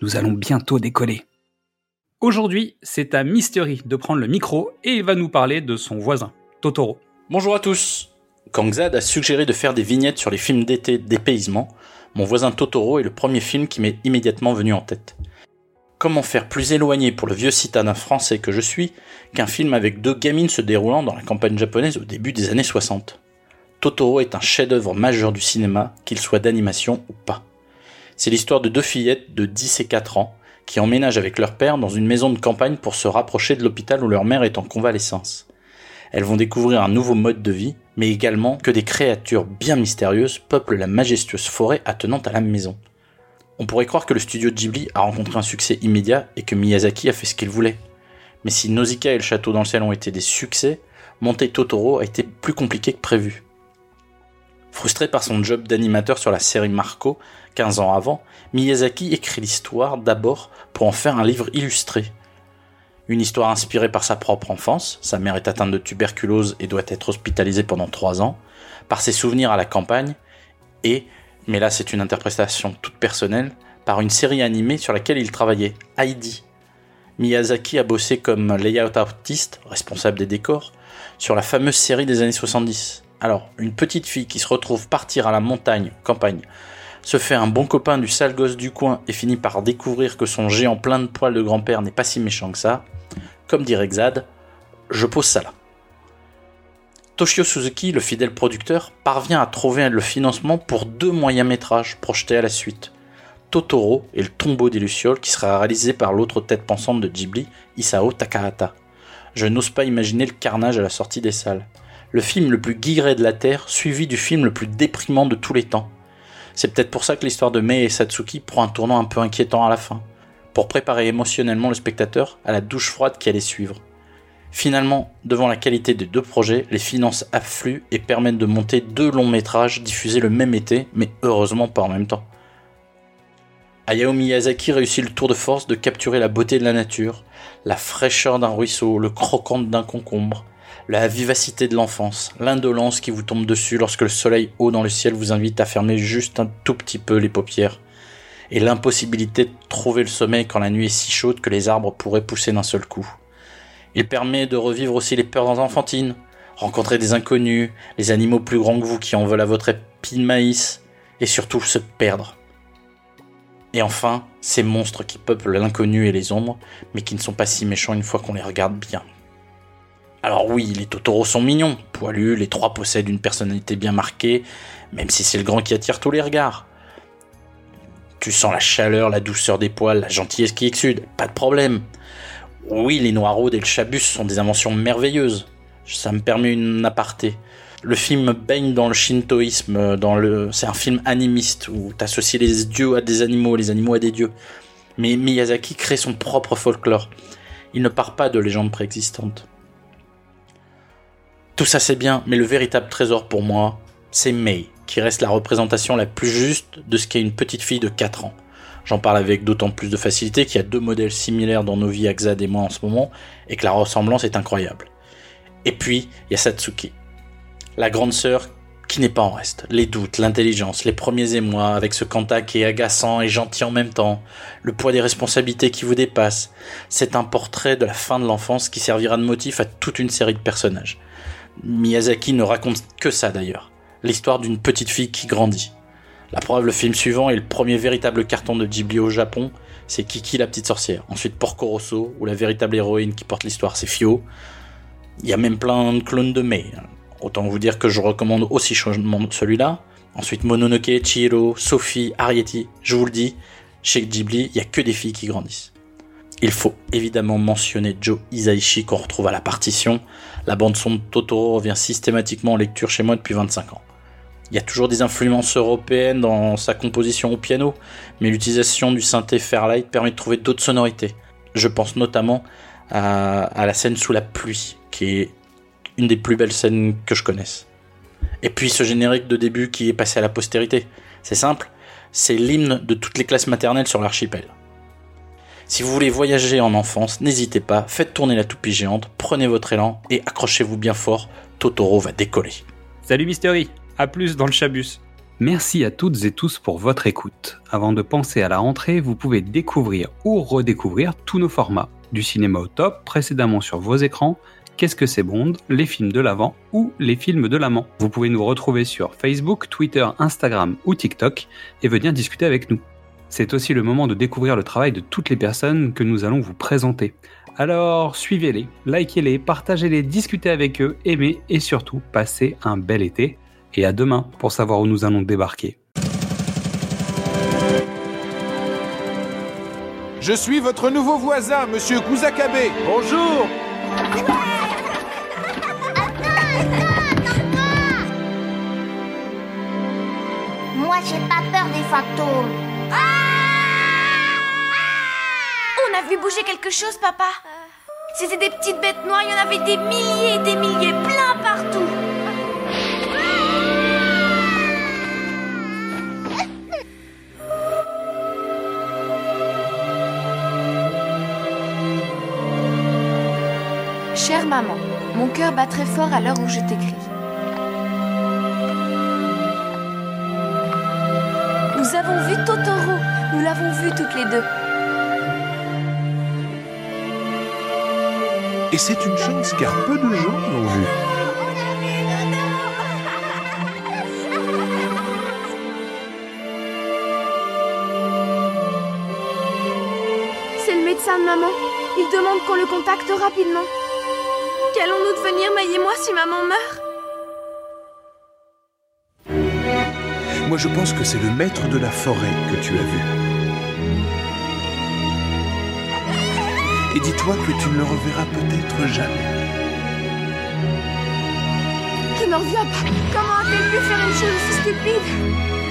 nous allons bientôt décoller. Aujourd'hui, c'est à Mystery de prendre le micro et il va nous parler de son voisin, Totoro. Bonjour à tous. Quand a suggéré de faire des vignettes sur les films d'été dépaysement, mon voisin Totoro est le premier film qui m'est immédiatement venu en tête. Comment faire plus éloigné pour le vieux citadin français que je suis qu'un film avec deux gamines se déroulant dans la campagne japonaise au début des années 60 Totoro est un chef-d'œuvre majeur du cinéma, qu'il soit d'animation ou pas. C'est l'histoire de deux fillettes de 10 et 4 ans qui emménagent avec leur père dans une maison de campagne pour se rapprocher de l'hôpital où leur mère est en convalescence. Elles vont découvrir un nouveau mode de vie, mais également que des créatures bien mystérieuses peuplent la majestueuse forêt attenante à la maison. On pourrait croire que le studio Ghibli a rencontré un succès immédiat et que Miyazaki a fait ce qu'il voulait. Mais si Nausicaa et le château dans le ciel ont été des succès, monter Totoro a été plus compliqué que prévu. Frustré par son job d'animateur sur la série Marco, 15 ans avant, Miyazaki écrit l'histoire d'abord pour en faire un livre illustré. Une histoire inspirée par sa propre enfance, sa mère est atteinte de tuberculose et doit être hospitalisée pendant 3 ans, par ses souvenirs à la campagne, et, mais là c'est une interprétation toute personnelle, par une série animée sur laquelle il travaillait, Heidi. Miyazaki a bossé comme layout artiste, responsable des décors, sur la fameuse série des années 70. Alors, une petite fille qui se retrouve partir à la montagne, campagne, se fait un bon copain du sale gosse du coin et finit par découvrir que son géant plein de poils de grand-père n'est pas si méchant que ça, comme dirait Xad, je pose ça là. Toshio Suzuki, le fidèle producteur, parvient à trouver le financement pour deux moyens métrages projetés à la suite. Totoro et le tombeau des Lucioles qui sera réalisé par l'autre tête pensante de Ghibli, Isao Takahata. Je n'ose pas imaginer le carnage à la sortie des salles le film le plus guiré de la Terre, suivi du film le plus déprimant de tous les temps. C'est peut-être pour ça que l'histoire de Mei et Satsuki prend un tournant un peu inquiétant à la fin, pour préparer émotionnellement le spectateur à la douche froide qui allait suivre. Finalement, devant la qualité des deux projets, les finances affluent et permettent de monter deux longs métrages diffusés le même été, mais heureusement pas en même temps. Hayao Miyazaki réussit le tour de force de capturer la beauté de la nature, la fraîcheur d'un ruisseau, le croquant d'un concombre, la vivacité de l'enfance, l'indolence qui vous tombe dessus lorsque le soleil haut dans le ciel vous invite à fermer juste un tout petit peu les paupières, et l'impossibilité de trouver le sommeil quand la nuit est si chaude que les arbres pourraient pousser d'un seul coup. Il permet de revivre aussi les peurs enfantines, rencontrer des inconnus, les animaux plus grands que vous qui en veulent à votre épi de maïs, et surtout se perdre. Et enfin, ces monstres qui peuplent l'inconnu et les ombres, mais qui ne sont pas si méchants une fois qu'on les regarde bien. Alors oui, les Totoro sont mignons, poilus, les trois possèdent une personnalité bien marquée, même si c'est le grand qui attire tous les regards. Tu sens la chaleur, la douceur des poils, la gentillesse qui exude, pas de problème. Oui, les Noiroud et le Chabus sont des inventions merveilleuses. Ça me permet une aparté. Le film baigne dans le shintoïsme, dans le... c'est un film animiste où t'associes les dieux à des animaux, les animaux à des dieux. Mais Miyazaki crée son propre folklore. Il ne part pas de légendes préexistantes. Tout ça c'est bien, mais le véritable trésor pour moi, c'est May, qui reste la représentation la plus juste de ce qu'est une petite fille de 4 ans. J'en parle avec d'autant plus de facilité qu'il y a deux modèles similaires dans nos vies, Axad et moi en ce moment, et que la ressemblance est incroyable. Et puis, il y a Satsuki. La grande sœur qui n'est pas en reste. Les doutes, l'intelligence, les premiers émois, avec ce Kanta qui est agaçant et gentil en même temps, le poids des responsabilités qui vous dépassent. C'est un portrait de la fin de l'enfance qui servira de motif à toute une série de personnages. Miyazaki ne raconte que ça d'ailleurs, l'histoire d'une petite fille qui grandit. La preuve, le film suivant est le premier véritable carton de Ghibli au Japon, c'est Kiki la petite sorcière. Ensuite Porco Rosso, où la véritable héroïne qui porte l'histoire c'est Fio. Il y a même plein de clones de Mei. Autant vous dire que je recommande aussi celui-là. Ensuite Mononoke, Chihiro, Sophie, Arietti, je vous le dis, Chez Ghibli, il n'y a que des filles qui grandissent. Il faut évidemment mentionner Joe Isaichi qu'on retrouve à la partition. La bande son de Totoro revient systématiquement en lecture chez moi depuis 25 ans. Il y a toujours des influences européennes dans sa composition au piano, mais l'utilisation du synthé Fairlight permet de trouver d'autres sonorités. Je pense notamment à, à, la scène sous la pluie, qui est une des plus belles scènes que je connaisse. Et puis ce générique de début qui est passé à la postérité. C'est simple, c'est l'hymne de toutes les classes maternelles sur l'archipel. Si vous voulez voyager en enfance, n'hésitez pas, faites tourner la toupie géante, prenez votre élan et accrochez-vous bien fort, Totoro va décoller. Salut Mystery, à plus dans le chabus. Merci à toutes et tous pour votre écoute. Avant de penser à la rentrée, vous pouvez découvrir ou redécouvrir tous nos formats. Du cinéma au top, précédemment sur vos écrans, Qu'est-ce que c'est Bond, les films de l'avant ou les films de l'amant. Vous pouvez nous retrouver sur Facebook, Twitter, Instagram ou TikTok et venir discuter avec nous. C'est aussi le moment de découvrir le travail de toutes les personnes que nous allons vous présenter. Alors suivez-les, likez-les, partagez-les, discutez avec eux, aimez et surtout passez un bel été. Et à demain pour savoir où nous allons débarquer. Je suis votre nouveau voisin, monsieur Kusakabe. Bonjour. Moi, j'ai pas peur des fantômes. A vu bouger quelque chose, papa. C'était des petites bêtes noires, il y en avait des milliers et des milliers, plein partout. Chère maman, mon cœur bat très fort à l'heure où je t'écris. Nous avons vu Totoro, nous l'avons vu toutes les deux. Et c'est une chance car peu de gens l'ont vu. C'est le médecin de maman. Il demande qu'on le contacte rapidement. Qu'allons-nous devenir, Maï et moi, si maman meurt? Moi, je pense que c'est le maître de la forêt que tu as vu. Et dis-toi que tu ne le reverras peut-être jamais. Je n'en reviens pas. Comment a-t-elle pu faire une chose aussi stupide?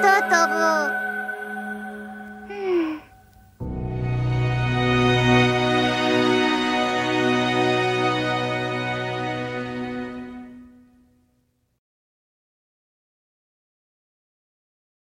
得得不。